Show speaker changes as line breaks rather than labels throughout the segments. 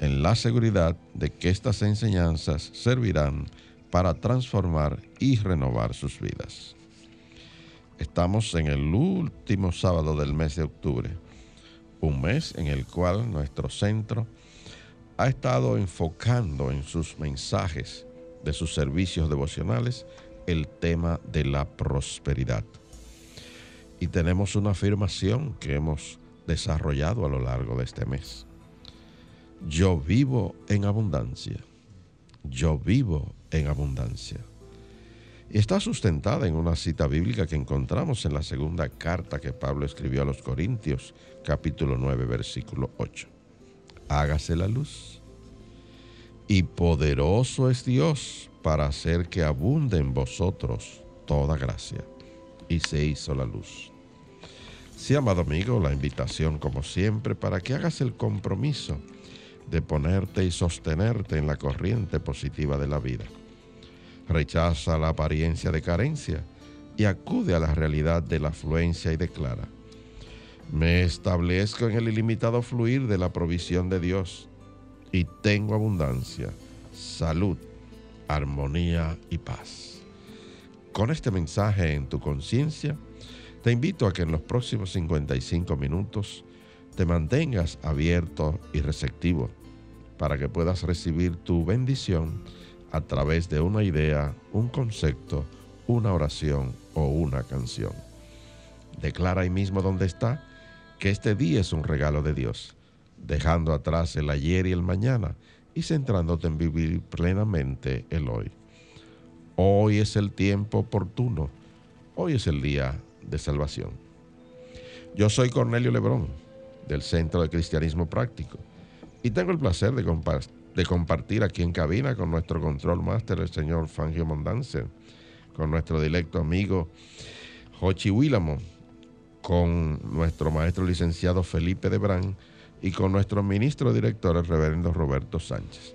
en la seguridad de que estas enseñanzas servirán para transformar y renovar sus vidas. Estamos en el último sábado del mes de octubre, un mes en el cual nuestro centro ha estado enfocando en sus mensajes de sus servicios devocionales el tema de la prosperidad. Y tenemos una afirmación que hemos desarrollado a lo largo de este mes yo vivo en abundancia. Yo vivo en abundancia. Y está sustentada en una cita bíblica que encontramos en la segunda carta que Pablo escribió a los Corintios, capítulo 9, versículo 8. Hágase la luz. Y poderoso es Dios para hacer que abunde en vosotros toda gracia. Y se hizo la luz. Sí, amado amigo, la invitación como siempre para que hagas el compromiso de ponerte y sostenerte en la corriente positiva de la vida. Rechaza la apariencia de carencia y acude a la realidad de la afluencia y declara, me establezco en el ilimitado fluir de la provisión de Dios y tengo abundancia, salud, armonía y paz. Con este mensaje en tu conciencia, te invito a que en los próximos 55 minutos te mantengas abierto y receptivo para que puedas recibir tu bendición a través de una idea, un concepto, una oración o una canción. Declara ahí mismo donde está que este día es un regalo de Dios, dejando atrás el ayer y el mañana y centrándote en vivir plenamente el hoy. Hoy es el tiempo oportuno, hoy es el día de salvación. Yo soy Cornelio Lebrón del Centro de Cristianismo Práctico. Y tengo el placer de, compartir aquí en cabina con nuestro control máster, el señor Fangio Mondance, con nuestro directo amigo Jochi Willamo, con nuestro maestro licenciado Felipe Debrán y con nuestro ministro director, el reverendo Roberto Sánchez.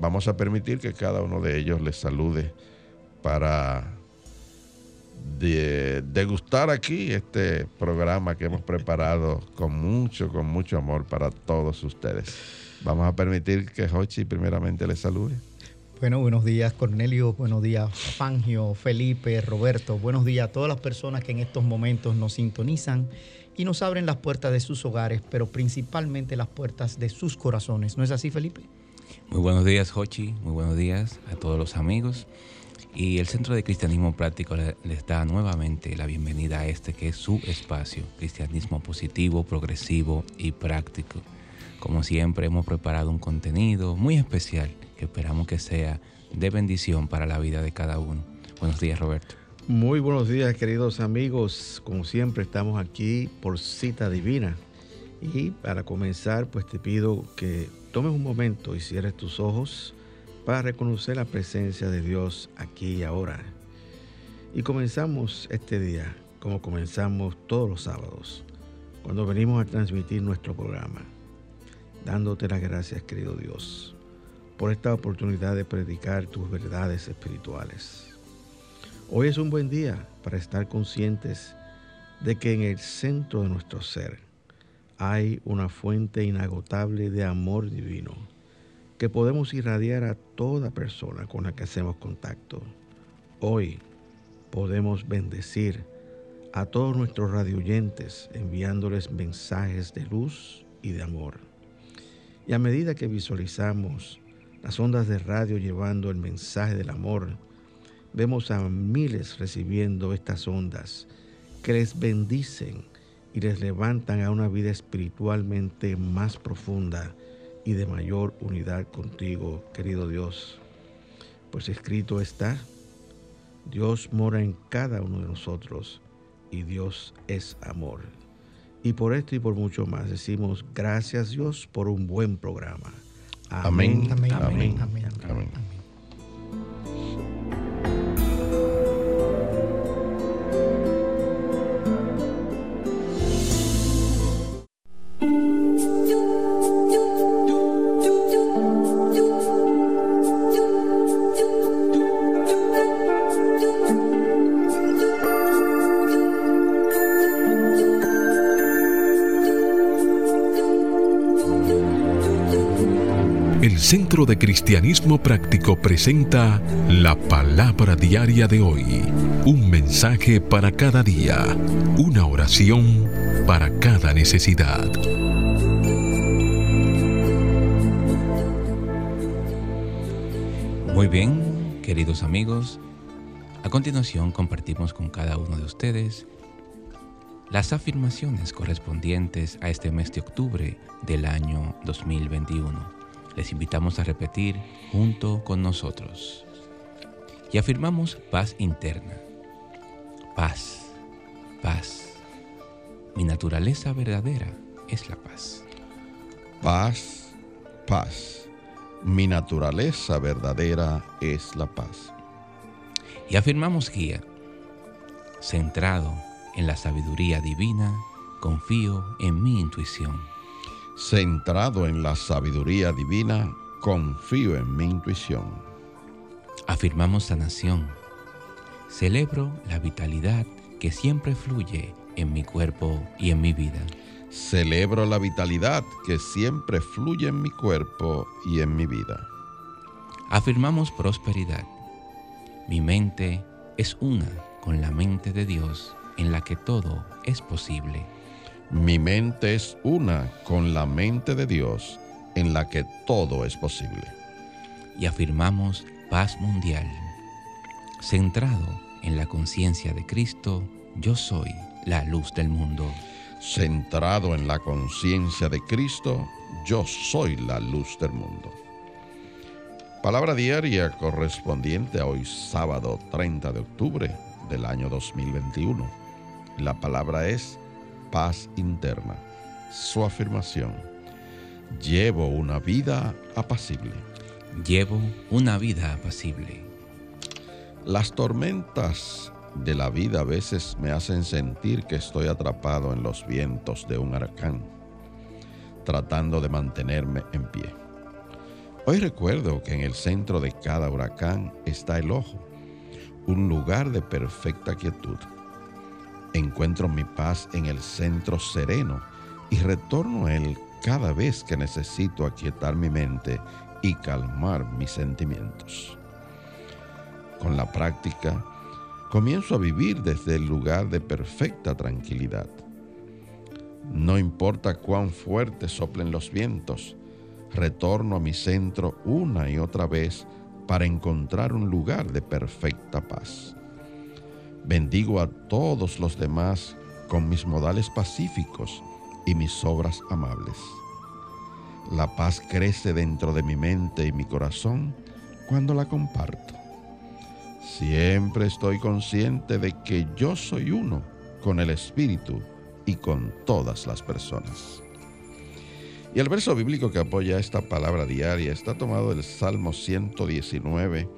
Vamos a permitir que cada uno de ellos les salude para de degustar aquí este programa que hemos preparado con mucho, con mucho amor para todos ustedes. Vamos a permitir que Hochi primeramente les salude.
Bueno, buenos días Cornelio, buenos días Fangio, Felipe, Roberto, buenos días a todas las personas que en estos momentos nos sintonizan y nos abren las puertas de sus hogares, pero principalmente las puertas de sus corazones. ¿No es así, Felipe?
Muy buenos días, Hochi, muy buenos días a todos los amigos. Y el Centro de Cristianismo Práctico les da nuevamente la bienvenida a este que es su espacio, cristianismo positivo, progresivo y práctico. Como siempre hemos preparado un contenido muy especial que esperamos que sea de bendición para la vida de cada uno. Buenos días Roberto.
Muy buenos días queridos amigos, como siempre estamos aquí por cita divina. Y para comenzar pues te pido que tomes un momento y cierres tus ojos para reconocer la presencia de Dios aquí y ahora. Y comenzamos este día como comenzamos todos los sábados, cuando venimos a transmitir nuestro programa, dándote las gracias, querido Dios, por esta oportunidad de predicar tus verdades espirituales. Hoy es un buen día para estar conscientes de que en el centro de nuestro ser hay una fuente inagotable de amor divino que podemos irradiar a toda persona con la que hacemos contacto. Hoy podemos bendecir a todos nuestros radioyentes, enviándoles mensajes de luz y de amor. Y a medida que visualizamos las ondas de radio llevando el mensaje del amor, vemos a miles recibiendo estas ondas que les bendicen y les levantan a una vida espiritualmente más profunda y de mayor unidad contigo, querido Dios. Pues escrito está, Dios mora en cada uno de nosotros y Dios es amor. Y por esto y por mucho más decimos gracias Dios por un buen programa.
Amén. Amén. Amén. amén,
De Cristianismo Práctico presenta la palabra diaria de hoy. Un mensaje para cada día. Una oración para cada necesidad.
Muy bien, queridos amigos. A continuación compartimos con cada uno de ustedes las afirmaciones correspondientes a este mes de octubre del año 2021 les invitamos a repetir junto con nosotros. Y afirmamos paz interna. Paz, paz. Mi naturaleza verdadera es la paz.
Paz, paz. Mi naturaleza verdadera es la paz.
Y afirmamos guía. Centrado en la sabiduría divina, confío en mi intuición
Centrado en la sabiduría divina, confío en mi intuición.
Afirmamos sanación. Celebro la vitalidad que siempre fluye en mi cuerpo y en mi vida.
Celebro la vitalidad que siempre fluye en mi cuerpo y en mi vida.
Afirmamos prosperidad. Mi mente es una con la mente de Dios en la que todo es posible.
Mi mente es una con la mente de Dios en la que todo es posible.
Y afirmamos paz mundial. Centrado en la conciencia de Cristo, yo soy la luz del mundo.
Centrado en la conciencia de Cristo, yo soy la luz del mundo. Palabra diaria correspondiente a hoy sábado 30 de octubre del año 2021. La palabra es paz interna. Su afirmación, llevo una vida apacible.
Llevo una vida apacible.
Las tormentas de la vida a veces me hacen sentir que estoy atrapado en los vientos de un huracán, tratando de mantenerme en pie. Hoy recuerdo que en el centro de cada huracán está el ojo, un lugar de perfecta quietud Encuentro mi paz en el centro sereno y retorno a él cada vez que necesito aquietar mi mente y calmar mis sentimientos. Con la práctica, comienzo a vivir desde el lugar de perfecta tranquilidad. No importa cuán fuerte soplen los vientos, retorno a mi centro una y otra vez para encontrar un lugar de perfecta paz. Bendigo a todos los demás con mis modales pacíficos y mis obras amables. La paz crece dentro de mi mente y mi corazón cuando la comparto. Siempre estoy consciente de que yo soy uno con el Espíritu y con todas las personas. Y el verso bíblico que apoya esta palabra diaria está tomado del Salmo 119,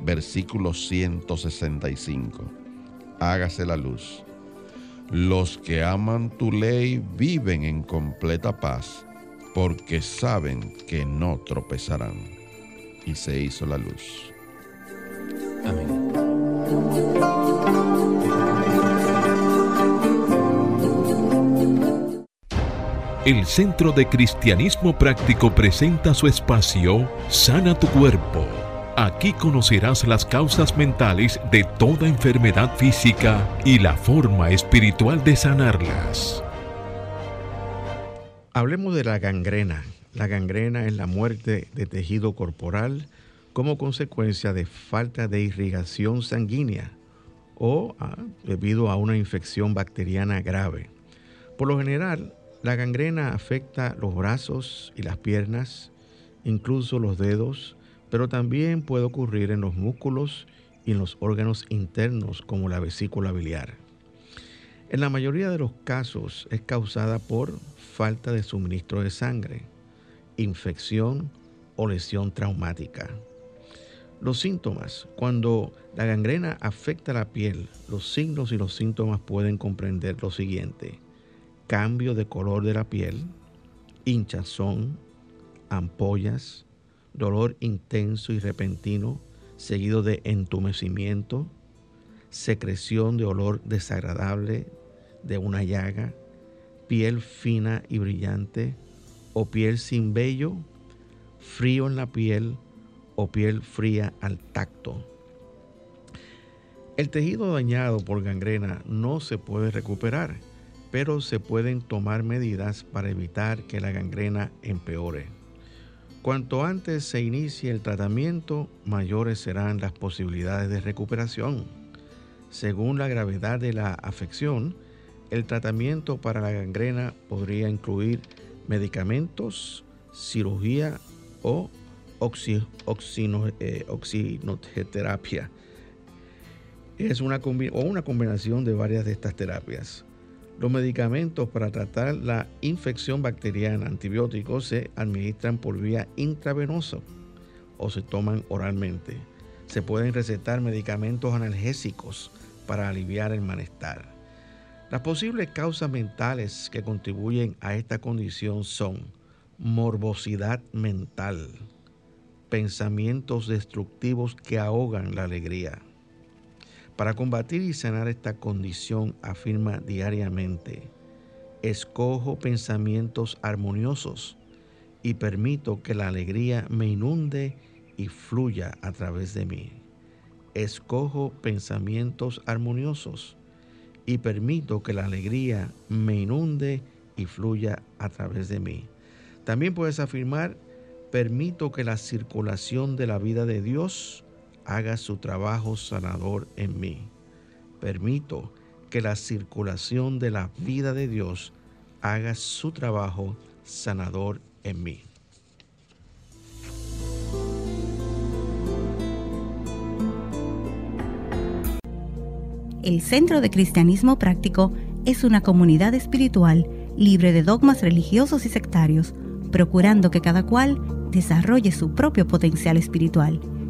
versículo 165 hágase la luz. Los que aman tu ley viven en completa paz, porque saben que no tropezarán. Y se hizo la luz. Amén.
El Centro de Cristianismo Práctico presenta su espacio Sana tu Cuerpo Aquí conocerás las causas mentales de toda enfermedad física y la forma espiritual de sanarlas.
Hablemos de la gangrena. La gangrena es la muerte de tejido corporal como consecuencia de falta de irrigación sanguínea o ah, debido a una infección bacteriana grave. Por lo general, la gangrena afecta los brazos y las piernas, incluso los dedos, pero también puede ocurrir en los músculos y en los órganos internos como la vesícula biliar. En la mayoría de los casos es causada por falta de suministro de sangre, infección o lesión traumática. Los síntomas. Cuando la gangrena afecta la piel, los signos y los síntomas pueden comprender lo siguiente cambio de color de la piel, hinchazón, ampollas, dolor intenso y repentino, seguido de entumecimiento, secreción de olor desagradable de una llaga, piel fina y brillante, o piel sin vello, frío en la piel o piel fría al tacto. El tejido dañado por gangrena no se puede recuperar pero se pueden tomar medidas para evitar que la gangrena empeore. Cuanto antes se inicie el tratamiento, mayores serán las posibilidades de recuperación. Según la gravedad de la afección, el tratamiento para la gangrena podría incluir medicamentos, cirugía o eh, oxinoterapia. Es una, o una combinación de varias de estas terapias. Los medicamentos para tratar la infección bacteriana, antibióticos, se administran por vía intravenosa o se toman oralmente. Se pueden recetar medicamentos analgésicos para aliviar el malestar. Las posibles causas mentales que contribuyen a esta condición son morbosidad mental, pensamientos destructivos que ahogan la alegría, para combatir y sanar esta condición, afirma diariamente, escojo pensamientos armoniosos y permito que la alegría me inunde y fluya a través de mí. Escojo pensamientos armoniosos y permito que la alegría me inunde y fluya a través de mí. También puedes afirmar, permito que la circulación de la vida de Dios haga su trabajo sanador en mí. Permito que la circulación de la vida de Dios haga su trabajo sanador en mí.
El Centro de Cristianismo Práctico es una comunidad espiritual libre de dogmas religiosos y sectarios, procurando que cada cual desarrolle su propio potencial espiritual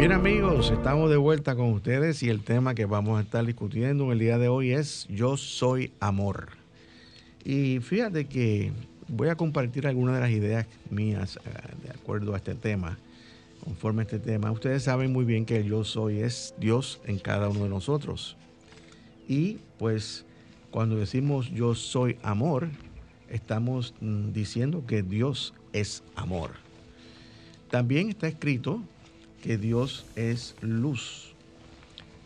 Bien amigos, estamos de vuelta con ustedes y el tema que vamos a estar discutiendo en el día de hoy es Yo soy amor. Y fíjate que voy a compartir algunas de las ideas mías eh, de acuerdo a este tema, conforme a este tema. Ustedes saben muy bien que yo soy es Dios en cada uno de nosotros. Y pues cuando decimos yo soy amor, estamos mm, diciendo que Dios es amor. También está escrito que Dios es luz.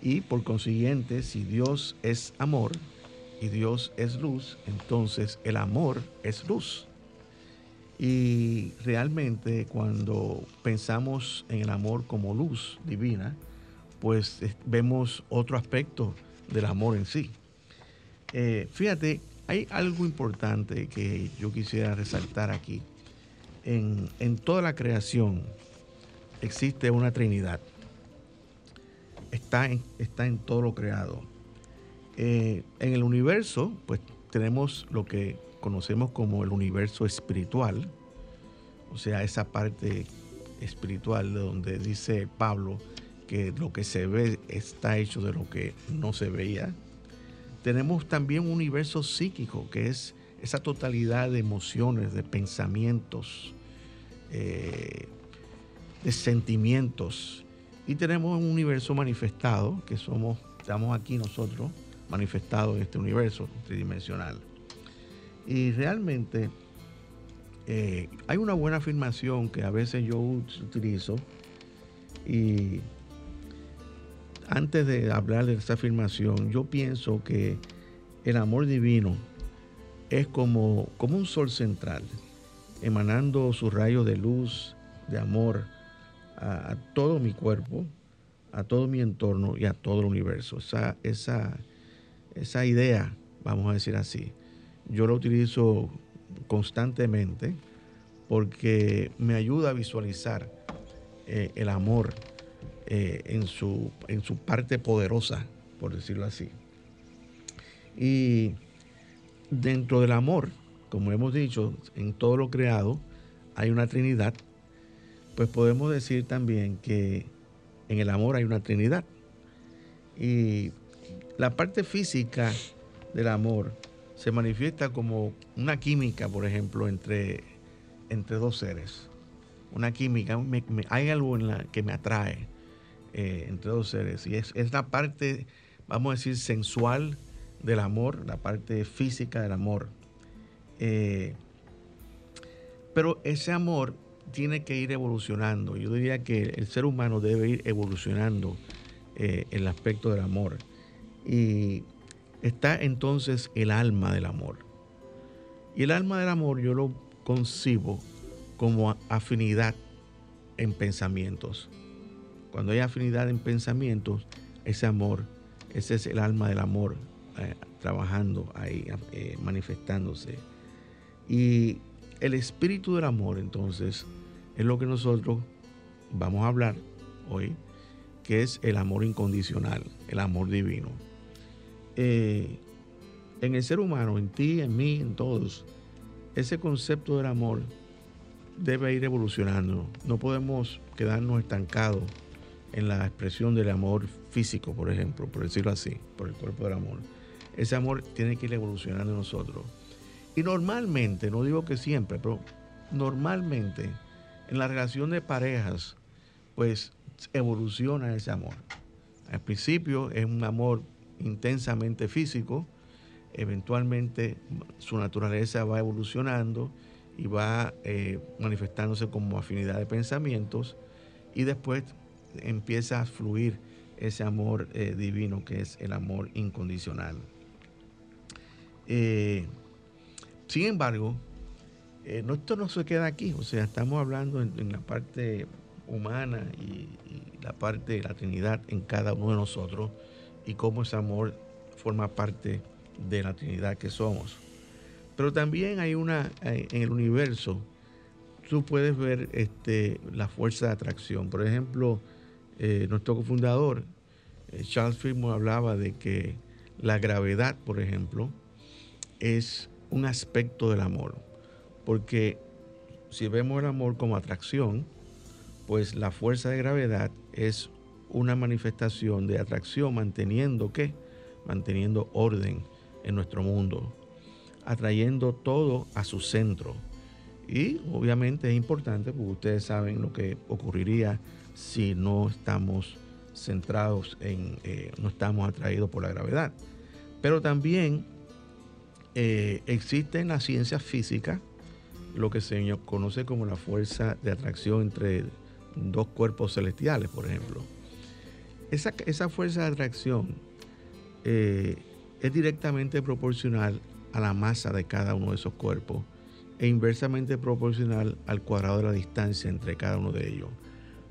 Y por consiguiente, si Dios es amor y Dios es luz, entonces el amor es luz. Y realmente cuando pensamos en el amor como luz divina, pues vemos otro aspecto del amor en sí. Eh, fíjate, hay algo importante que yo quisiera resaltar aquí. En, en toda la creación, existe una Trinidad. Está en, está en todo lo creado. Eh, en el universo, pues tenemos lo que conocemos como el universo espiritual, o sea, esa parte espiritual de donde dice Pablo que lo que se ve está hecho de lo que no se veía. Tenemos también un universo psíquico, que es esa totalidad de emociones, de pensamientos, eh, de sentimientos. Y tenemos un universo manifestado, que somos, estamos aquí nosotros, manifestados en este universo tridimensional. Y realmente eh, hay una buena afirmación que a veces yo utilizo y antes de hablar de esta afirmación, yo pienso que el amor divino es como, como un sol central, emanando sus rayos de luz, de amor a, todo mi cuerpo, a todo mi entorno y a todo el universo. Esa, esa, esa idea, vamos a decir así, yo la utilizo constantemente porque me ayuda a visualizar eh, el amor eh, en, su, en su parte poderosa, por decirlo así. Y dentro del amor, como hemos dicho, en todo lo creado hay una Trinidad, pues podemos decir también que en el amor hay una Trinidad. Y la parte física del amor se manifiesta como una química, por ejemplo, entre, entre dos seres. Una química, hay algo en la que me atrae eh, entre dos seres. Y es, es la parte, vamos a decir, sensual del amor, la parte física del amor. Eh, pero ese amor tiene que ir evolucionando. Yo diría que el ser humano debe ir evolucionando eh, el aspecto del amor. Y está entonces el alma del amor. Y el alma del amor yo lo concibo como afinidad en pensamientos. Cuando hay afinidad en pensamientos, ese amor, ese es el alma del amor eh, trabajando ahí, eh, manifestándose. Y el espíritu del amor, entonces, es lo que nosotros vamos a hablar hoy, que es el amor incondicional, el amor divino. Eh, en el ser humano, en ti, en mí, en todos, ese concepto del amor debe ir evolucionando. No podemos quedarnos estancados en la expresión del amor físico, por ejemplo, por decirlo así, por el cuerpo del amor. Ese amor tiene que ir evolucionando en nosotros. Y normalmente, no digo que siempre, pero normalmente en la relación de parejas, pues evoluciona ese amor. Al principio es un amor intensamente físico, eventualmente su naturaleza va evolucionando y va eh, manifestándose como afinidad de pensamientos y después empieza a fluir ese amor eh, divino que es el amor incondicional. Eh, sin embargo, eh, esto no se queda aquí, o sea, estamos hablando en, la parte humana y, la parte de la Trinidad en cada uno de nosotros y cómo ese amor forma parte de la Trinidad que somos. Pero también hay una, en el universo, tú puedes ver este, la fuerza de atracción. Por ejemplo, eh, nuestro cofundador, eh, Charles Fillmore, hablaba de que la gravedad, por ejemplo, es un aspecto del amor. Porque si vemos el amor como atracción, pues la fuerza de gravedad es una manifestación de atracción manteniendo qué? Manteniendo orden en nuestro mundo, atrayendo todo a su centro. Y obviamente es importante porque ustedes saben lo que ocurriría si no estamos centrados en, eh, no estamos atraídos por la gravedad. Pero también eh, existe en la ciencia física lo que se conoce como la fuerza de atracción entre dos cuerpos celestiales, por ejemplo. Esa, esa fuerza de atracción eh, es directamente proporcional a la masa de cada uno de esos cuerpos e inversamente proporcional al cuadrado de la distancia entre cada uno de ellos.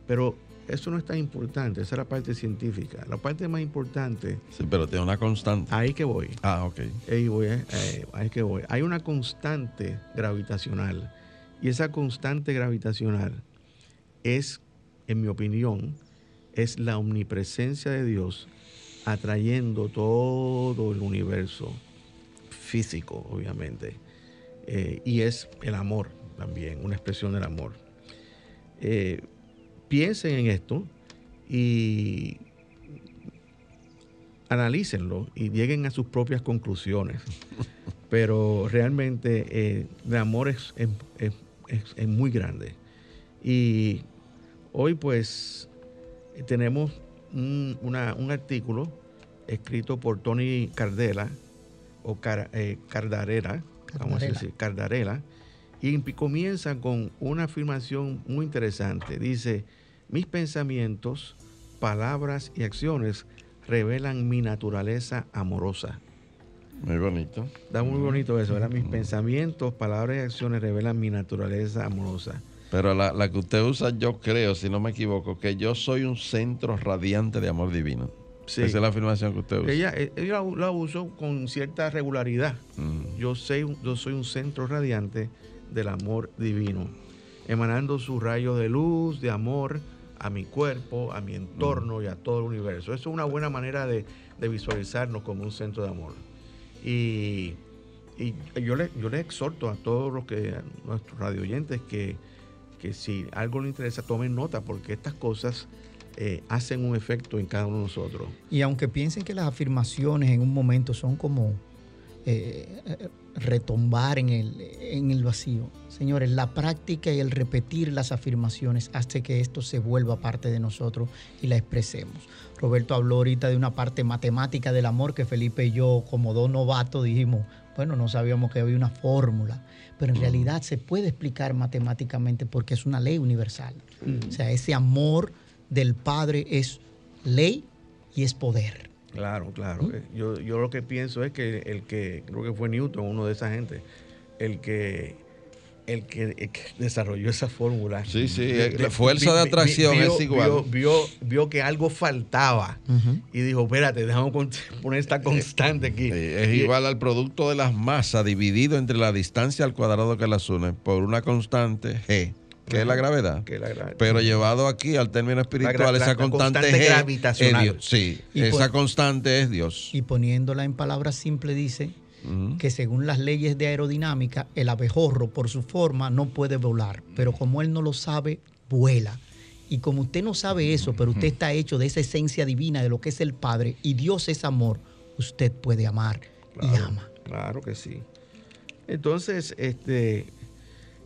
Pero eso no es tan importante, esa es la parte científica. La parte más importante.
Sí, pero tiene una constante.
Ahí que voy.
Ah, ok.
Ahí voy, eh, eh, ahí que voy. Hay una constante gravitacional. Y esa constante gravitacional es, en mi opinión, es la omnipresencia de Dios atrayendo todo el universo físico, obviamente. Eh, y es el amor también, una expresión del amor. Eh, piensen en esto y analícenlo y lleguen a sus propias conclusiones. Pero realmente eh, el amor es, es, muy grande. Y hoy pues tenemos un, artículo escrito por Tony Cardela, o eh, Cardarela, vamos a decir, Cardarela, y comienza con una afirmación muy interesante. Dice, mis pensamientos, palabras y acciones revelan mi naturaleza amorosa.
Muy bonito.
Está muy bonito eso, ¿verdad? Mis pensamientos, palabras y acciones revelan mi naturaleza amorosa.
Pero la, que usted usa, yo creo, si no me equivoco, que yo soy un centro radiante de amor divino. Esa es la afirmación que usted usa.
Ella, ella la uso con cierta regularidad. Mm. Yo, sé, yo soy un centro radiante del amor divino, emanando su rayo de luz, de amor a mi cuerpo, a mi entorno y a todo el universo. Eso es una buena manera de, visualizarnos como un centro de amor. Y, yo, le, yo le exhorto a todos los que, nuestros radio oyentes, que, si algo les interesa, tomen nota, porque estas cosas eh, hacen un efecto en cada uno de nosotros.
Y aunque piensen que las afirmaciones en un momento son como eh, retombar en el, en el vacío. Señores, la práctica y el repetir las afirmaciones hace que esto se vuelva parte de nosotros y la expresemos. Roberto habló ahorita de una parte matemática del amor que Felipe y yo, como dos novatos, dijimos, bueno, no sabíamos que había una fórmula, pero en realidad se puede explicar matemáticamente porque es una ley universal. O sea, ese amor del Padre es ley y es poder.
Claro, claro. ¿Mm? Yo, yo lo que pienso es que el que, creo que fue Newton, uno de esa gente, el que, el que, desarrolló esa fórmula.
Sí, sí, la fuerza de atracción es igual.
Vio, vio, que algo faltaba y dijo, espérate, déjame poner esta constante aquí.
es igual al producto de las masas dividido entre la distancia al cuadrado que las une por una constante G que es la gravedad. Pero llevado aquí al término espiritual, esa constante, gravitacional. sí, esa constante es Dios.
Y poniéndola en palabras simples, dice que según las leyes de aerodinámica, el abejorro, por su forma, no puede volar. Pero como él no lo sabe, vuela. Y como usted no sabe eso, pero usted está hecho de esa esencia divina de lo que es el Padre y Dios es amor, usted puede amar y ama.
Claro que sí. Entonces, este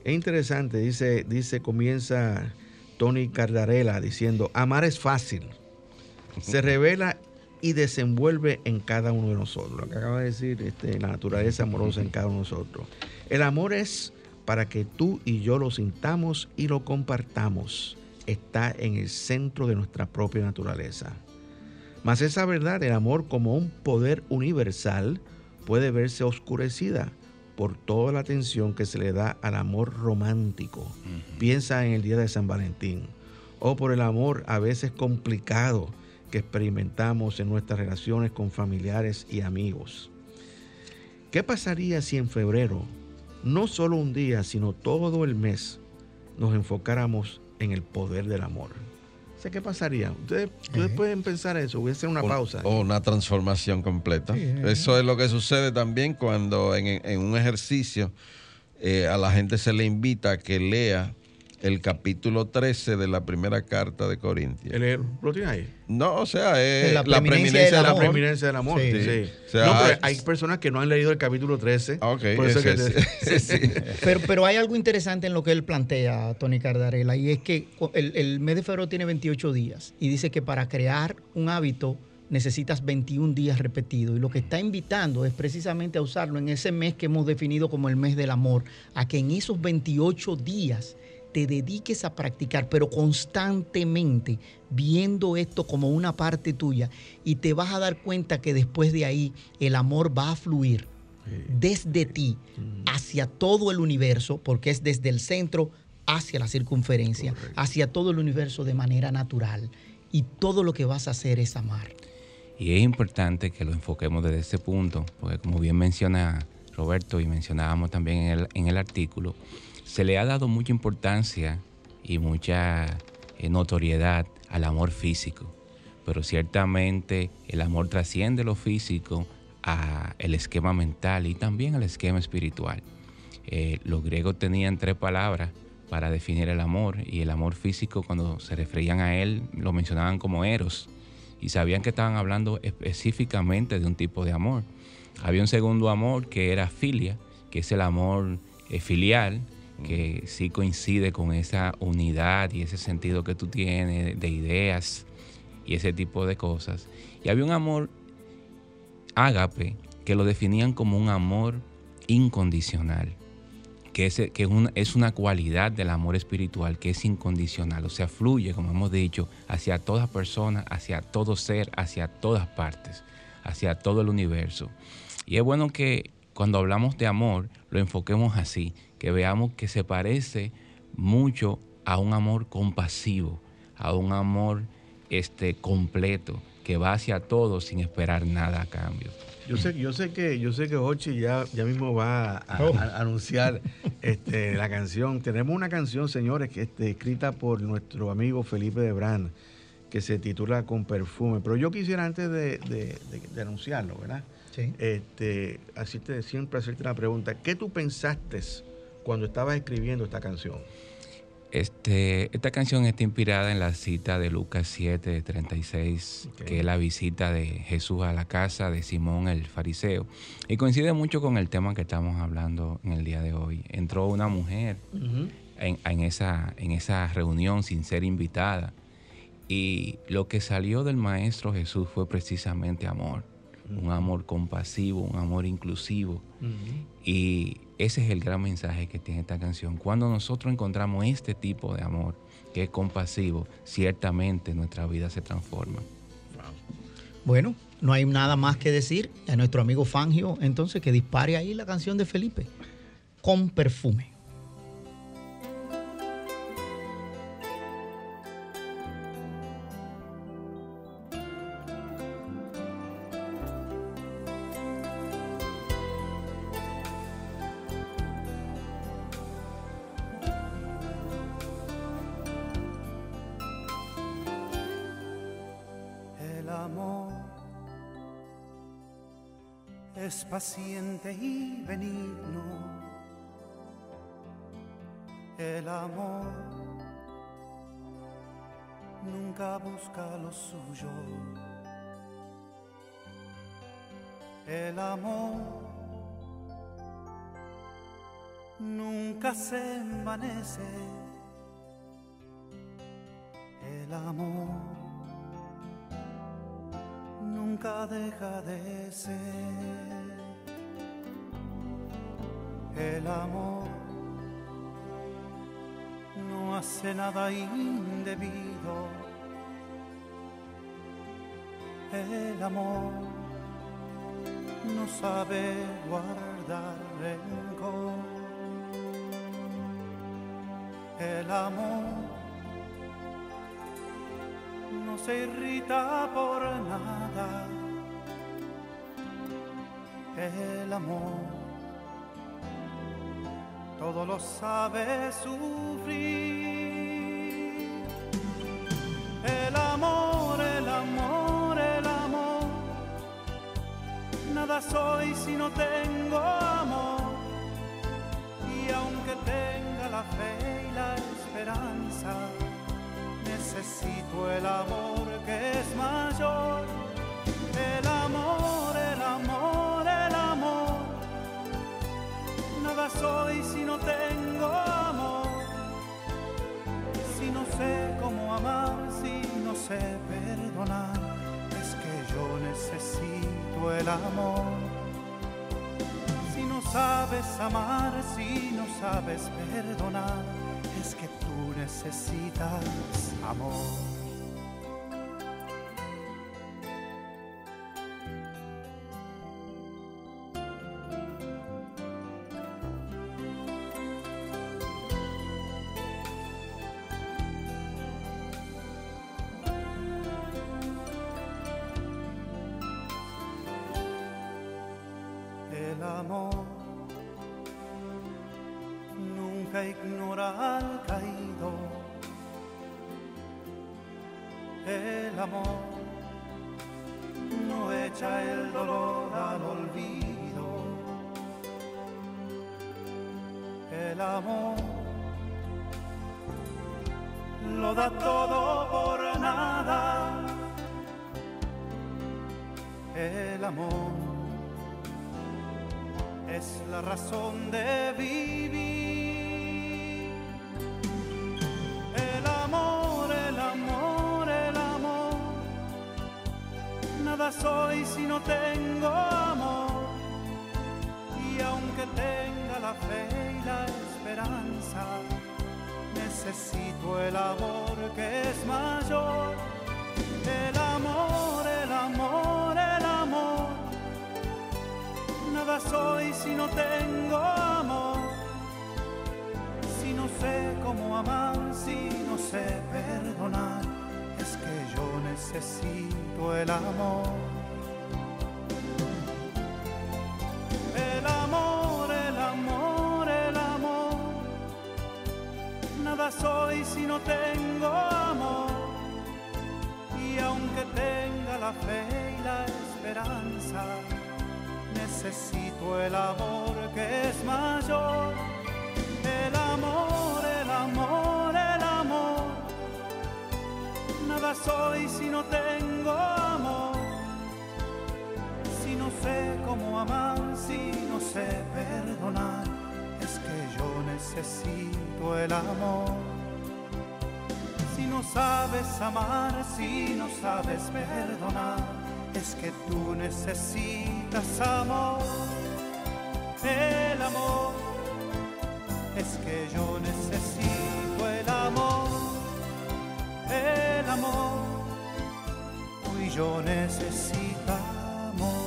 es interesante, dice, dice, comienza Tony Cardarella diciendo, amar es fácil, se revela y desenvuelve en cada uno de nosotros. Lo que acaba de decir, este, la naturaleza amorosa en cada uno de nosotros. El amor es para que tú y yo lo sintamos y lo compartamos. Está en el centro de nuestra propia naturaleza. Mas esa verdad, el amor como un poder universal, puede verse oscurecida por toda la atención que se le da al amor romántico. Piensa en el día de San Valentín. O por el amor a veces complicado que experimentamos en nuestras relaciones con familiares y amigos. ¿Qué pasaría si en febrero, no solo un día, sino todo el mes, nos enfocáramos en el poder del amor? ¿Qué pasaría? Ustedes, pueden pensar eso, voy a hacer una pausa.
O una transformación completa. eso es lo que sucede también cuando en, un ejercicio eh, a la gente se le invita a que lea el capítulo 13 de la primera carta de Corintios.
¿Lo tiene ahí?
No, o sea, es
la, preeminencia, del amor. La preeminencia del amor. Sí. no, pero hay personas que no han leído el capítulo 13.
pero, pero hay algo interesante en lo que él plantea, Tony Cardarela, y es que el, el mes de febrero tiene 28 días y dice que para crear un hábito necesitas 21 días repetidos. Y lo que está invitando es precisamente a usarlo en ese mes que hemos definido como el mes del amor, a que en esos 28 días te dediques a practicar, pero constantemente viendo esto como una parte tuya y te vas a dar cuenta que después de ahí el amor va a fluir desde ti mm. hacia todo el universo, porque es desde el centro hacia la circunferencia, hacia todo el universo de manera natural. Y todo lo que vas a hacer es amar.
Y es importante que lo enfoquemos desde ese punto, porque como bien menciona Roberto y mencionábamos también en el, en el artículo, se le ha dado mucha importancia y mucha eh, notoriedad al amor físico, pero ciertamente el amor trasciende lo físico a el esquema mental y también al esquema espiritual. Eh, los griegos tenían tres palabras para definir el amor. Y el amor físico, cuando se referían a él, lo mencionaban como eros. Y sabían que estaban hablando específicamente de un tipo de amor. Había un segundo amor que era filia, que es el amor eh, filial, que sí coincide con esa unidad y ese sentido que tú tienes de ideas y ese tipo de cosas. Y había un amor ágape que lo definían como un amor incondicional, que, es, que es una cualidad del amor espiritual que es incondicional, o sea, fluye, como hemos dicho, hacia toda persona, hacia todo ser, hacia todas partes, hacia todo el universo. Y es bueno que cuando hablamos de amor lo enfoquemos así, que veamos que se parece mucho a un amor compasivo, a un amor este, completo, que va hacia todo sin esperar nada a cambio.
Yo sé, yo sé que, yo sé que Ochi ya, ya mismo va a, oh. anunciar este, la canción. Tenemos una canción, señores, que este, escrita por nuestro amigo Felipe de Brand, que se titula Con Perfume. Pero yo quisiera antes de, de anunciarlo, ¿verdad? Sí. Este, así te, siempre hacerte una pregunta. ¿Qué tú pensaste cuando estabas escribiendo esta canción?
Este, esta canción está inspirada en la cita de Lucas 7, 36, que es la visita de Jesús a la casa de Simón el fariseo. Y coincide mucho con el tema que estamos hablando en el día de hoy. Entró una mujer en, esa, en esa reunión sin ser invitada. Y lo que salió del Maestro Jesús fue precisamente amor. Un amor compasivo, un amor inclusivo. Y ese es el gran mensaje que tiene esta canción. Cuando nosotros encontramos este tipo de amor que es compasivo, ciertamente nuestra vida se transforma.
Bueno, no hay nada más que decir a nuestro amigo Fangio, entonces que dispare ahí la canción de Felipe, con perfume.
Nunca busca lo suyo. El amor nunca se envanece. El amor nunca deja de ser el amor no hace nada indebido. El amor no sabe guardar rencor. El amor no se irrita por nada. El amor todo lo sabe sufrir. Soy si no tengo amor. Y aunque tenga la fe y la esperanza, necesito el amor que es mayor. El amor, el amor, el amor nada soy si no tengo amor, si no sé cómo amar, si no sé perdonar, es que yo necesito el amor. Sabes amar, si no sabes perdonar, es que tú necesitas amor. Nada soy si no tengo amor. Y aunque tenga la fe y la esperanza, necesito el amor que es mayor. El amor, el amor, el amor. Nada soy si no tengo amor. Si no sé cómo amar, si no sé perdonar, que yo necesito el amor. El amor, el amor, el amor. Nada soy si no tengo amor. Y aunque tenga la fe y la esperanza, necesito el amor que es mayor. El amor, el amor. Nada soy si no tengo amor. Si no sé cómo amar, si no sé perdonar, es que yo necesito el amor. Si no sabes amar, si no sabes perdonar, es que tú necesitas amor. El amor es que yo necesito. El amor, tú y yo necesitamos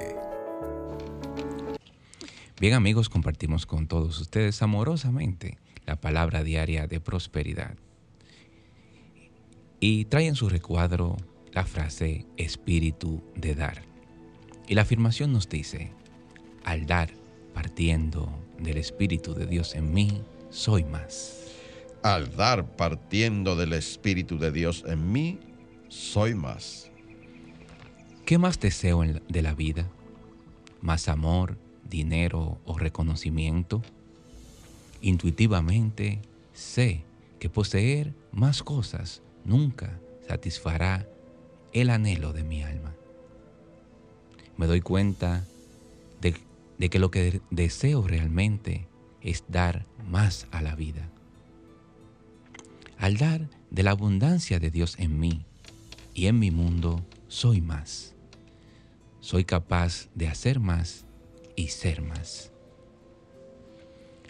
Bien amigos, compartimos con todos ustedes amorosamente la palabra diaria de prosperidad. Y trae en su recuadro la frase espíritu de dar. Y la afirmación nos dice, al dar, partiendo del Espíritu de Dios en mí, soy más.
Al dar partiendo del Espíritu de Dios en mí, soy más.
¿Qué más deseo de la vida? ¿Más amor, dinero o reconocimiento? Intuitivamente sé que poseer más cosas nunca satisfará el anhelo de mi alma. Me doy cuenta de, de que lo que de- deseo realmente es dar más a la vida. Al dar de la abundancia de Dios en mí y en mi mundo, soy más. Soy capaz de hacer más y ser más.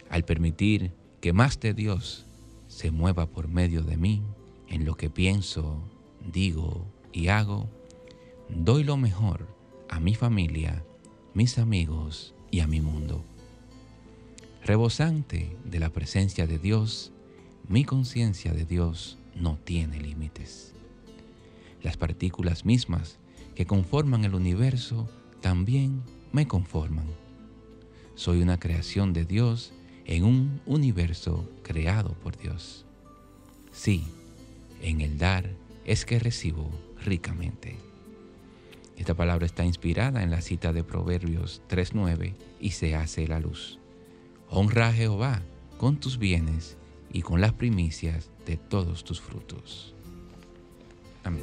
Al permitir que más de Dios se mueva por medio de mí en lo que pienso, digo y hago, doy lo mejor a mi familia, mis amigos y a mi mundo. Rebosante de la presencia de Dios, mi conciencia de Dios no tiene límites. Las partículas mismas que conforman el universo también me conforman. Soy una creación de Dios en un universo creado por Dios. Sí, en el dar es que recibo ricamente. Esta palabra está inspirada en la cita de Proverbios 3.9 y se hace la luz. Honra a Jehová con tus bienes y con las primicias de todos tus frutos. Amén.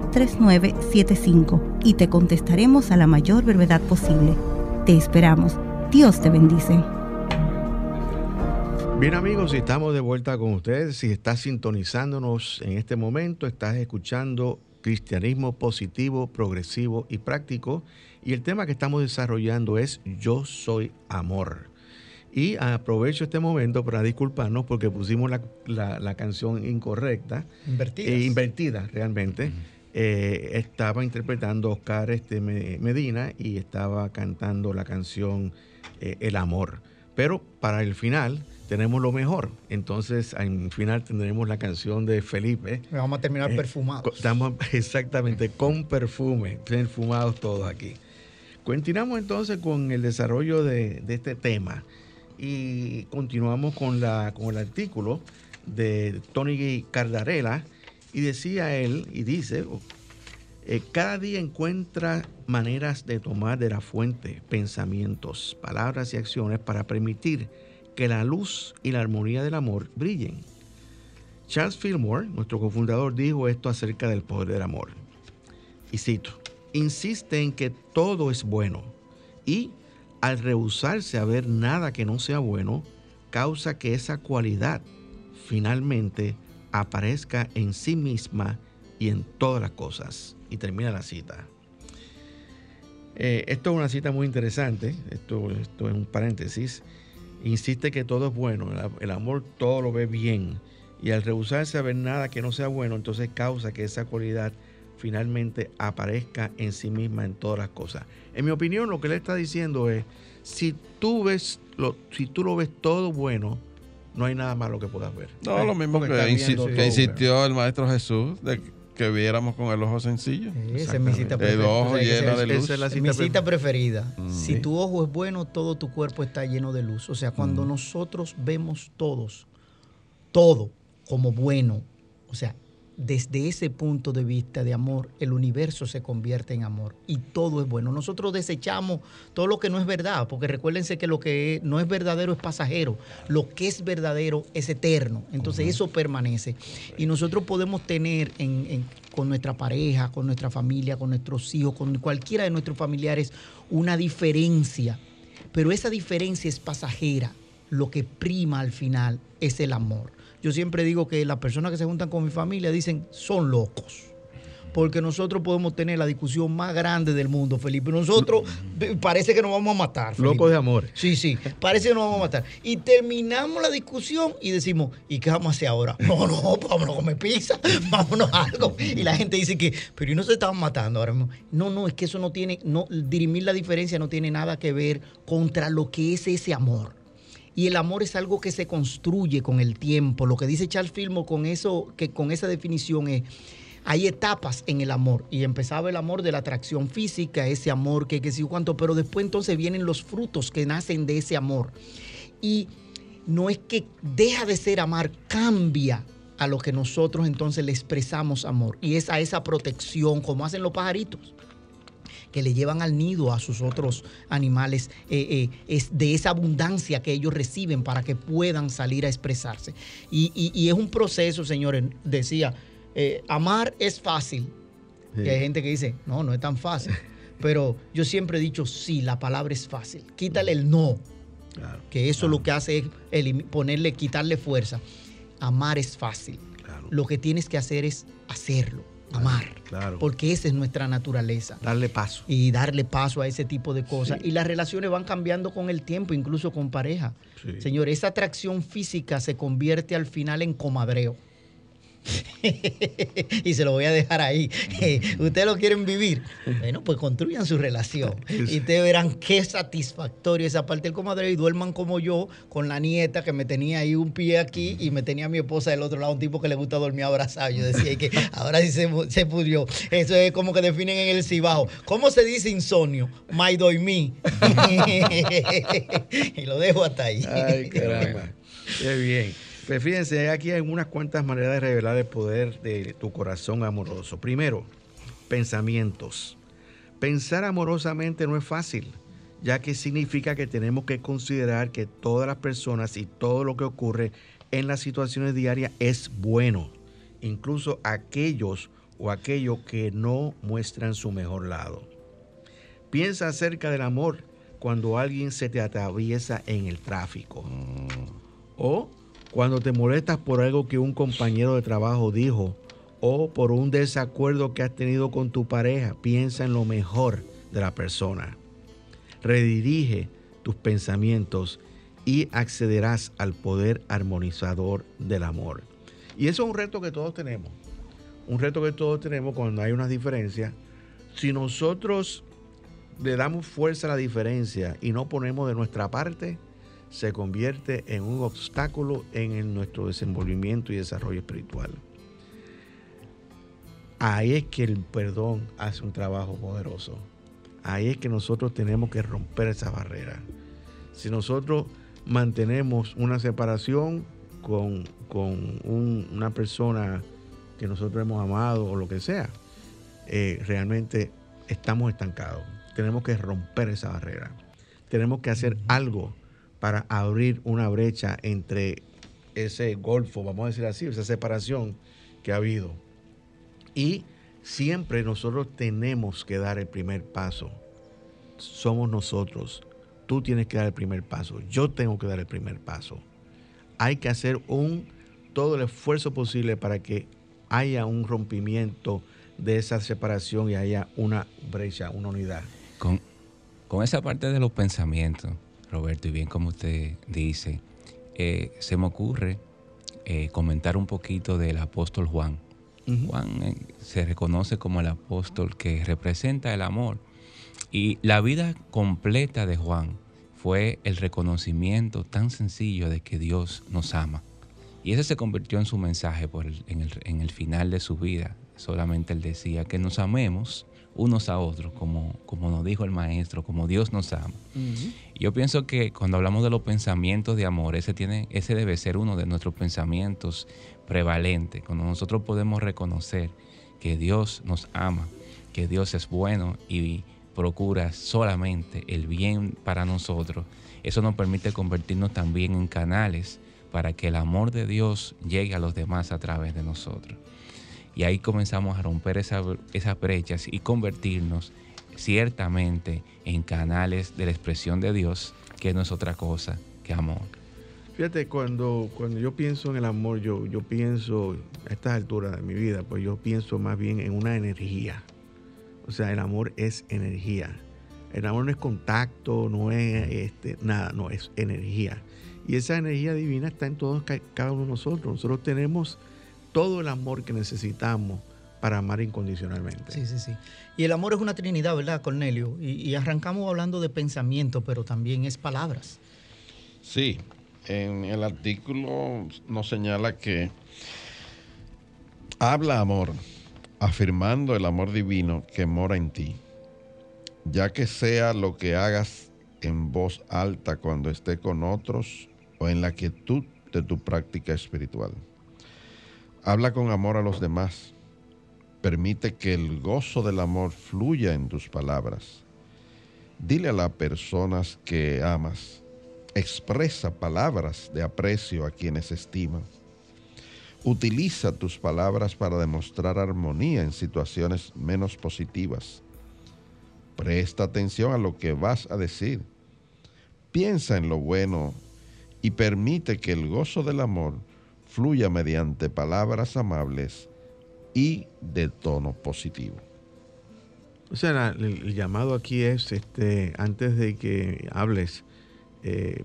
809-350-3975 y te contestaremos a la mayor brevedad posible. Te esperamos. Dios te bendice.
Bien amigos, estamos de vuelta con ustedes. Si estás sintonizándonos en este momento, estás escuchando Cristianismo positivo, progresivo y práctico. Y el tema que estamos desarrollando es Yo soy amor. Y aprovecho este momento para disculparnos porque pusimos la, canción incorrecta.
Invertida.
Eh, invertida, realmente. Eh, estaba interpretando Oscar este, Medina y estaba cantando la canción eh, El Amor. Pero para el final tenemos lo mejor. Entonces, al final tendremos la canción de Felipe.
Vamos a terminar perfumados.
Estamos exactamente con perfume, perfumados todos aquí. Continuamos entonces con el desarrollo de, de este tema y continuamos con, la, con el artículo de Tony Cardarella y decía él, y dice, eh, cada día encuentra maneras de tomar de la fuente pensamientos, palabras y acciones para permitir que la luz y la armonía del amor brillen. Charles Fillmore, nuestro cofundador, dijo esto acerca del poder del amor. Y cito, insiste en que todo es bueno y al rehusarse a ver nada que no sea bueno, causa que esa cualidad finalmente aparezca en sí misma y en todas las cosas. Y termina la cita. Eh, esto es una cita muy interesante, esto, esto es un paréntesis. Insiste que todo es bueno, el amor todo lo ve bien. Y al rehusarse a ver nada que no sea bueno, entonces causa que esa cualidad finalmente aparezca en sí misma en todas las cosas. En mi opinión, lo que le está diciendo es, si tú ves, lo, si tú lo ves todo bueno, no hay nada malo que puedas ver.
No, lo mismo que, insistió el Maestro Jesús, de que viéramos con el ojo sencillo.
Esa es mi cita preferida. El ojo lleno de luz. Esa es mi cita preferida. Mm. Si tu ojo es bueno, todo tu cuerpo está lleno de luz. O sea, cuando mm. nosotros vemos todos, todo como bueno, o sea, desde ese punto de vista de amor, el universo se convierte en amor y todo es bueno. Nosotros desechamos todo lo que no es verdad, porque recuérdense que lo que no es verdadero es pasajero, lo que es verdadero es eterno, entonces eso permanece. Y nosotros podemos tener con nuestra pareja, con nuestra familia, con nuestros hijos, con cualquiera de nuestros familiares una diferencia, pero esa diferencia es pasajera, lo que prima al final es el amor. Yo siempre digo que las personas que se juntan con mi familia dicen son locos. Porque nosotros podemos tener la discusión más grande del mundo, Felipe. Nosotros parece que nos vamos a matar.
Locos de amor.
Sí, sí. Parece que nos vamos a matar. Y terminamos la discusión y decimos, ¿y qué vamos a hacer ahora? No, no, vámonos a comer pizza, vámonos a algo. Y la gente dice que, pero ¿y no se estaban matando ahora mismo? No, no, es que eso no tiene, no, dirimir la diferencia no tiene nada que ver contra lo que es ese amor. Y el amor es algo que se construye con el tiempo. Lo que dice Charles Filmo con eso, que con esa definición es hay etapas en el amor y empezaba el amor de la atracción física, ese amor que que sé cuánto, pero después entonces vienen los frutos que nacen de ese amor. Y no es que deja de ser amar, cambia a lo que nosotros entonces le expresamos amor y es a esa protección como hacen los pajaritos que le llevan al nido a sus otros animales, eh, eh, es de esa abundancia que ellos reciben para que puedan salir a expresarse. Y, es un proceso, señores, decía, eh, amar es fácil. Hay gente que dice, no, no es tan fácil. Pero yo siempre he dicho, sí, la palabra es fácil. Quítale el no. que eso lo que hace es ponerle, quitarle fuerza. Amar es fácil. Lo que tienes que hacer es hacerlo amar. Claro. Porque esa es nuestra naturaleza.
Darle paso.
Y darle paso a ese tipo de cosas. Y las relaciones van cambiando con el tiempo, incluso con pareja. Señor, esa atracción física se convierte al final en comadreo. y se lo voy a dejar ahí. ¿Ustedes lo quieren vivir? Bueno, pues construyan su relación. Y ustedes verán qué satisfactorio esa parte del comadre y duerman como yo con la nieta que me tenía ahí un pie aquí y me tenía mi esposa del otro lado, un tipo que le gusta dormir abrazado. Yo decía que ahora sí se, se pudrió. Eso es como que definen en el cibajo. ¿Cómo se dice insomnio? My doy y lo dejo hasta ahí.
Ay, caramba. Qué bien. Pues fíjense, aquí hay unas cuantas maneras de revelar el poder de tu corazón amoroso. Primero, pensamientos. Pensar amorosamente no es fácil, ya que significa que tenemos que considerar que todas las personas y todo lo que ocurre en las situaciones diarias es bueno, incluso aquellos o aquellos que no muestran su mejor lado. Piensa acerca del amor cuando alguien se te atraviesa en el tráfico. O cuando te molestas por algo que un compañero de trabajo dijo o por un desacuerdo que has tenido con tu pareja, piensa en lo mejor de la persona. Redirige tus pensamientos y accederás al poder armonizador del amor. Y eso es un reto que todos tenemos. Un reto que todos tenemos cuando hay una diferencia. Si nosotros le damos fuerza a la diferencia y no ponemos de nuestra parte, se convierte en un obstáculo en nuestro desenvolvimiento y desarrollo espiritual. Ahí es que el perdón hace un trabajo poderoso. Ahí es que nosotros tenemos que romper esa barrera. Si nosotros mantenemos una separación con, una persona que nosotros hemos amado o lo que sea, eh, realmente estamos estancados. Tenemos que romper esa barrera. Tenemos que hacer algo para abrir una brecha entre ese golfo, vamos a decir así, esa separación que ha habido. Y siempre nosotros tenemos que dar el primer paso. Somos nosotros. Tú tienes que dar el primer paso. Yo tengo que dar el primer paso. Hay que hacer un todo el esfuerzo posible para que haya un rompimiento de esa separación y haya una brecha, una unidad.
Con, con esa parte de los pensamientos, Roberto, y bien como usted dice, eh, se me ocurre eh, comentar un poquito del apóstol Juan. Juan eh, se reconoce como el apóstol que representa el amor. Y la vida completa de Juan fue el reconocimiento tan sencillo de que Dios nos ama. Y ese se convirtió en su mensaje en, el, final de su vida. Solamente él decía que nos amemos unos a otros, como, como nos dijo el maestro, como Dios nos ama. Yo pienso que cuando hablamos de los pensamientos de amor, ese, tiene, ese debe ser uno de nuestros pensamientos prevalente, cuando nosotros podemos reconocer que Dios nos ama, que Dios es bueno y procura solamente el bien para nosotros, eso nos permite convertirnos también en canales para que el amor de Dios llegue a los demás a través de nosotros. Y ahí comenzamos a romper esas brechas y convertirnos ciertamente en canales de la expresión de Dios, que no es otra cosa que amor.
Fíjate, cuando, cuando yo pienso en el amor, yo, yo pienso, a estas alturas de mi vida, pues yo pienso más bien en una energía. O sea, el amor es energía. El amor no es contacto, no es este, nada, no, es energía. Y esa energía divina está en todos, cada uno de nosotros. Nosotros tenemos todo el amor que necesitamos para amar incondicionalmente.
Sí, sí, sí. Y el amor es una trinidad, ¿verdad, Cornelio? Y, y arrancamos hablando de pensamiento, pero también es palabras.
Sí, en el artículo nos señala que habla amor, afirmando el amor divino que mora en ti, ya que sea lo que hagas en voz alta cuando esté con otros o en la quietud de tu práctica espiritual. Habla con amor a los demás. Permite que el gozo del amor fluya en tus palabras. Dile a las personas que amas Expresa palabras de aprecio a quienes estiman. Utiliza tus palabras para demostrar armonía en situaciones menos positivas. Presta atención a lo que vas a decir. Piensa en lo bueno y permite que el gozo del amor fluya mediante palabras amables y de tono positivo.
O sea, el, llamado aquí es, este, antes de que hables, eh,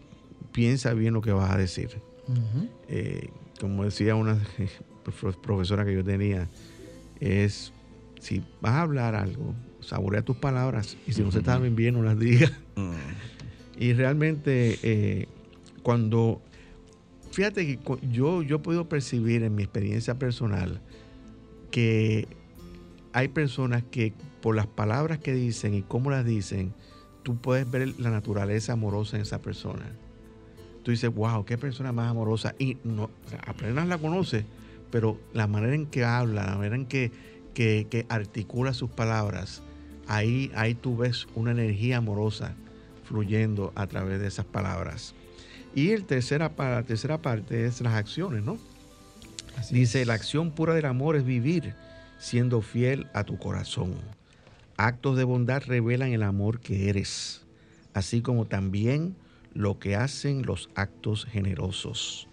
piensa bien lo que vas a decir. Eh, como decía una profesora que yo tenía, es si vas a hablar algo, saborea tus palabras y si no se saben bien, no las digas. Mm. Y realmente, eh, cuando, fíjate que yo, yo he podido percibir en mi experiencia personal que hay personas que por las palabras que dicen y cómo las dicen, tú puedes ver la naturaleza amorosa en esa persona. Tú dices, wow, qué persona más amorosa. Y no, apenas la conoces, pero la manera en que habla, la manera en que que, que articula sus palabras, ahí, ahí tú ves una energía amorosa fluyendo a través de esas palabras. Y el tercera, la tercera parte es las acciones, ¿no? Dice, la acción pura del amor es vivir siendo fiel a tu corazón. Actos de bondad revelan el amor que eres, así como también lo que hacen los actos generosos,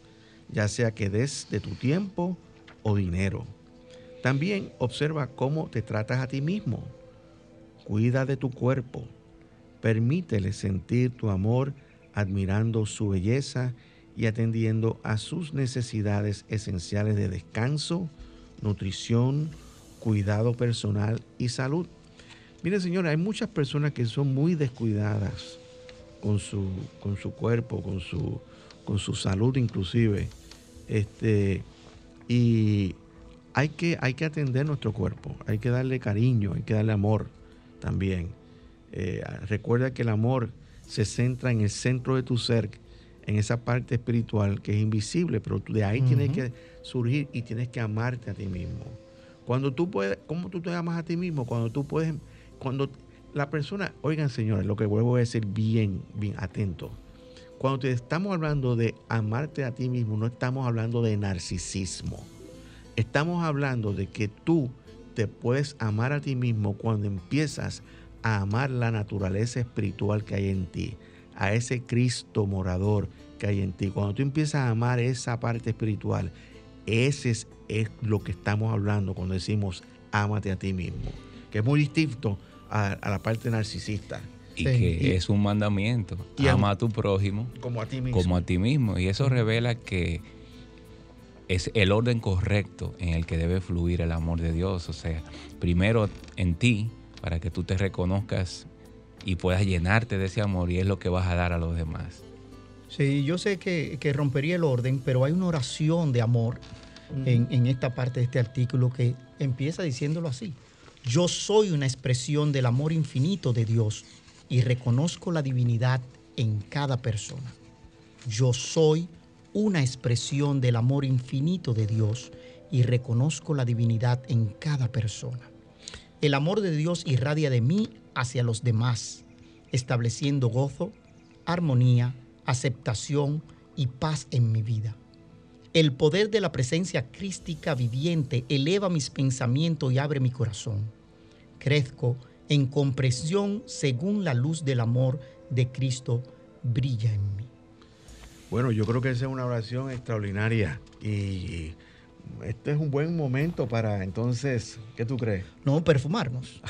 ya sea que des de tu tiempo o dinero. También observa cómo te tratas a ti mismo. Cuida de tu cuerpo. Permítele sentir tu amor admirando su belleza y atendiendo a sus necesidades esenciales de descanso, nutrición, cuidado personal y salud. Mire, señora, hay muchas personas que son muy descuidadas con su, con su cuerpo, con su, con su salud inclusive. Este, y hay que, hay que atender nuestro cuerpo, hay que darle cariño, hay que darle amor también. Eh, recuerda que el amor se centra en el centro de tu ser, en esa parte espiritual que es invisible, pero de ahí tienes que surgir y tienes que amarte a ti mismo. Cuando tú puedes, ¿cómo tú te amas a ti mismo? Cuando tú puedes, cuando la persona, oigan señores, lo que vuelvo a decir bien, bien atento. Cuando te estamos hablando de amarte a ti mismo, no estamos hablando de narcisismo. Estamos hablando de que tú te puedes amar a ti mismo cuando empiezas a amar la naturaleza espiritual que hay en ti a ese Cristo morador que hay en ti. Cuando tú empiezas a amar esa parte espiritual, ese es, lo que estamos hablando cuando decimos ámate a ti mismo, que es muy distinto a, la parte narcisista.
Y que es un mandamiento. Y ama a tu prójimo
como a ti mismo.
Como a ti mismo. Y eso revela que es el orden correcto en el que debe fluir el amor de Dios. O sea, primero en ti, para que tú te reconozcas y puedas llenarte de ese amor y es lo que vas a dar a los demás.
Sí, yo sé que, rompería el orden, pero hay una oración de amor en, en, esta parte de este artículo que empieza diciéndolo así. Yo soy una expresión del amor infinito de Dios y reconozco la divinidad en cada persona. Yo soy una expresión del amor infinito de Dios y reconozco la divinidad en cada persona. El amor de Dios irradia de mí hacia los demás, estableciendo gozo, armonía, aceptación y paz en mi vida. El poder de la presencia crística viviente eleva mis pensamientos y abre mi corazón. Crezco en comprensión según la luz del amor de Cristo brilla en mí.
Bueno, yo creo que esa es una oración extraordinaria y este es un buen momento para entonces, ¿qué tú crees?
No, perfumarnos.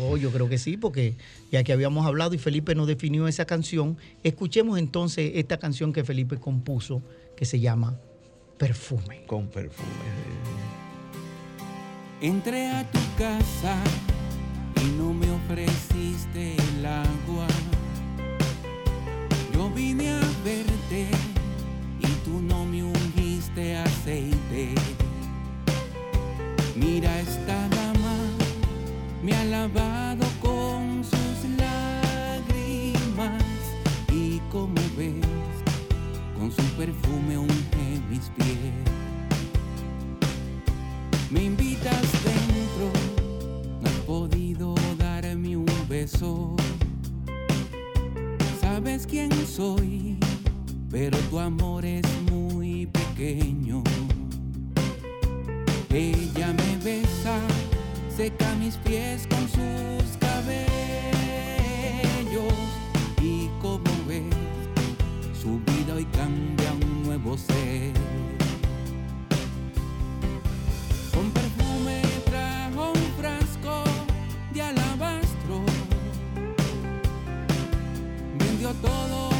Oh, yo creo que sí, porque ya que habíamos hablado y Felipe nos definió esa canción, escuchemos entonces esta canción que Felipe compuso que se llama Perfume.
Con perfume.
Entré a tu casa y no me ofreciste el agua. Yo vine a verte y tú no me ungiste aceite. Mira esta dama, me ha lavado con sus lágrimas y como ves, con su perfume unge mis pies. Me invitas dentro, no has podido darme un beso. Sabes quién soy, pero tu amor es muy Ella me besa, seca mis pies con sus cabellos. Y como ves, su vida hoy cambia un nuevo ser. Con perfume trajo un frasco de alabastro, vendió todo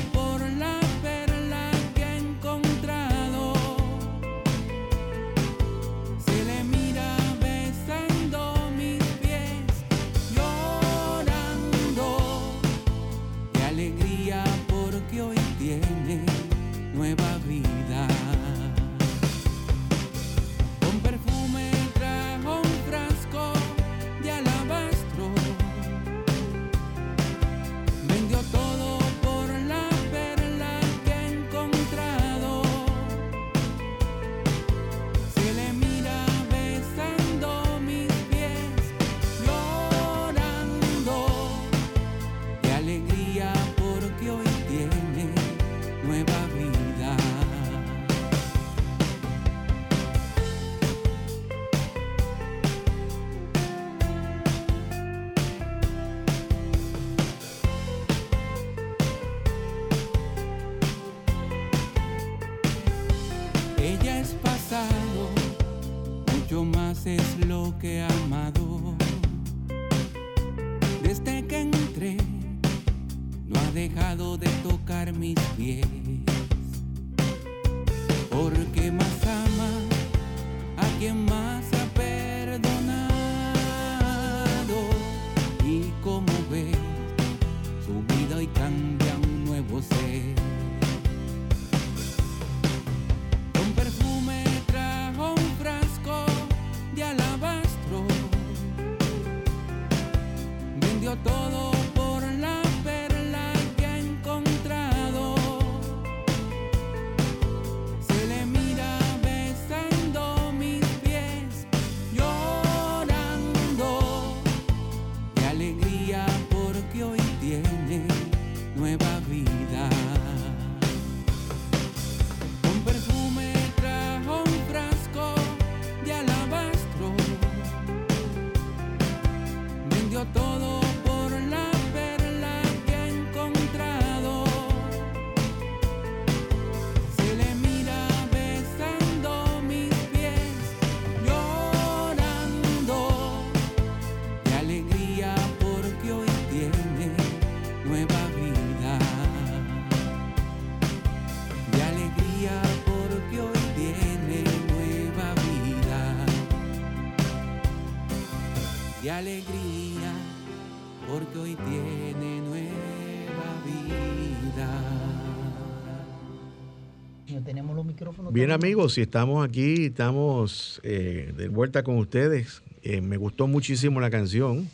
Bien amigos, si estamos aquí, estamos eh, de vuelta con ustedes. Eh, me gustó muchísimo la canción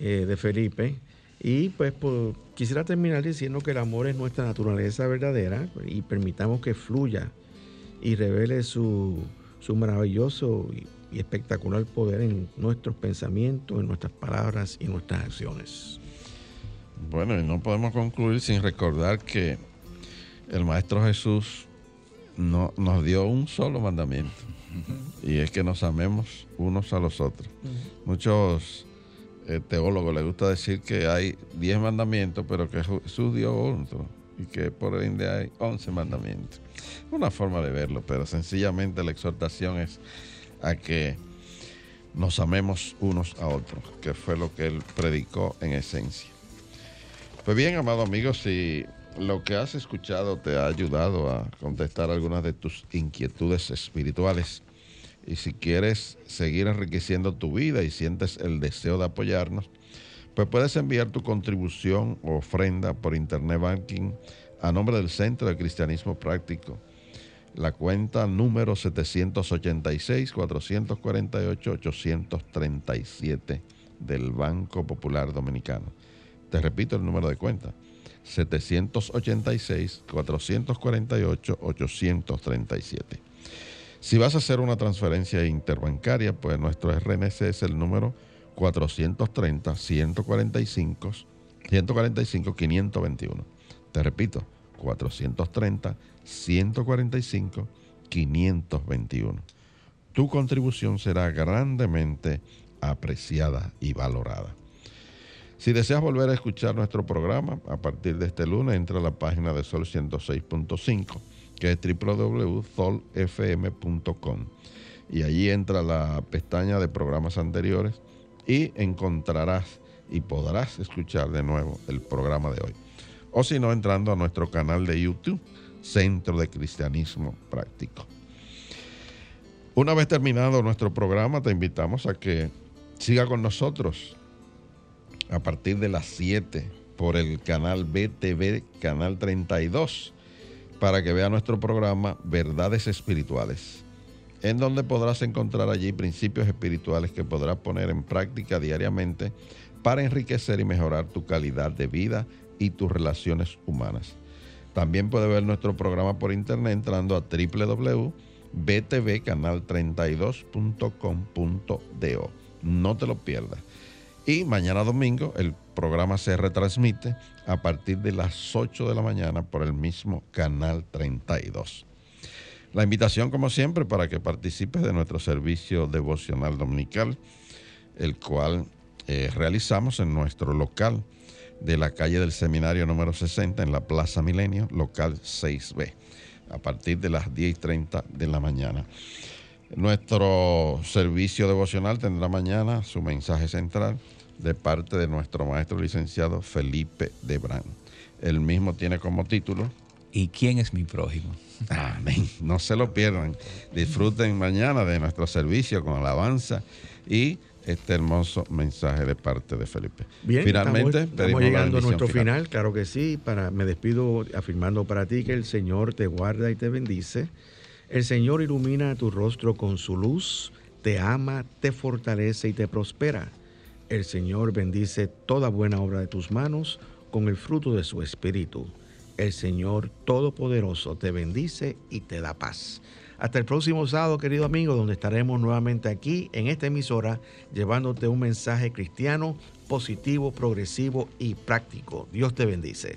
eh, de Felipe y pues, quisiera terminar diciendo que el amor es nuestra naturaleza verdadera y permitamos que fluya y revele su, su maravilloso y, y espectacular poder en nuestros pensamientos, en nuestras palabras y nuestras acciones.
Bueno, y no podemos concluir sin recordar que el Maestro Jesús no, nos dio un solo mandamiento. Y es que nos amemos unos a los otros. Muchos eh, teólogos les gusta decir que hay 10 mandamientos, pero que Jesús dio otro. Y que por ende hay 11 mandamientos. Una forma de verlo, pero sencillamente la exhortación es a que nos amemos unos a otros, que fue lo que él predicó en esencia. Pues bien, amado amigo, si lo que has escuchado te ha ayudado a contestar algunas de tus inquietudes espirituales y si quieres seguir enriqueciendo tu vida y sientes el deseo de apoyarnos, pues puedes enviar tu contribución o ofrenda por Internet Banking a nombre del Centro de Cristianismo Práctico. La cuenta número 786-448-837 del Banco Popular Dominicano. Te repito el número de cuenta. 786-448-837. Si vas a hacer una transferencia interbancaria, pues nuestro RNC es el número 430-145-145-521. Te repito, 430-145-521. Tu contribución será grandemente apreciada y valorada. Si deseas volver a escuchar nuestro programa, a partir de este lunes entra a la página de Sol 106.5, que es www.solfm.com. Y allí entra la pestaña de programas anteriores y encontrarás y podrás escuchar de nuevo el programa de hoy. O si no, entrando a nuestro canal de YouTube, Centro de Cristianismo Práctico. Una vez terminado nuestro programa, te invitamos a que siga con nosotros a partir de las 7 por el canal BTV, canal 32, para que vea nuestro programa Verdades Espirituales, en donde podrás encontrar allí principios espirituales que podrás poner en práctica diariamente para enriquecer y mejorar tu calidad de vida y tus relaciones humanas. También puedes ver nuestro programa por internet entrando a www.btvcanal32.com.do. No te lo pierdas. Y mañana domingo el programa se retransmite a partir de las 8 de la mañana por el mismo canal 32. La invitación, como siempre, para que participes de nuestro servicio devocional dominical, el cual eh, realizamos en nuestro local de la calle del Seminario número 60 en la Plaza Milenio, local 6B, a partir de las 10 y 30 de la mañana. Nuestro servicio devocional tendrá mañana su mensaje central de parte de nuestro maestro licenciado Felipe Debrán. El mismo tiene como título
¿Y quién es mi prójimo?
Amén. No se lo pierdan. Disfruten mañana de nuestro servicio con alabanza y este hermoso mensaje de parte de Felipe.
Bien,
Finalmente,
estamos,
pedimos
estamos llegando a nuestro final. claro que sí. Para, me despido afirmando para ti que el Señor te guarda y te bendice. El Señor ilumina tu rostro con su luz, te ama, te fortalece y te prospera. El Señor bendice toda buena obra de tus manos con el fruto de su espíritu. El Señor Todopoderoso te bendice y te da paz. Hasta el próximo sábado, querido amigo, donde estaremos nuevamente aquí en esta emisora llevándote un mensaje cristiano positivo, progresivo y práctico. Dios te bendice.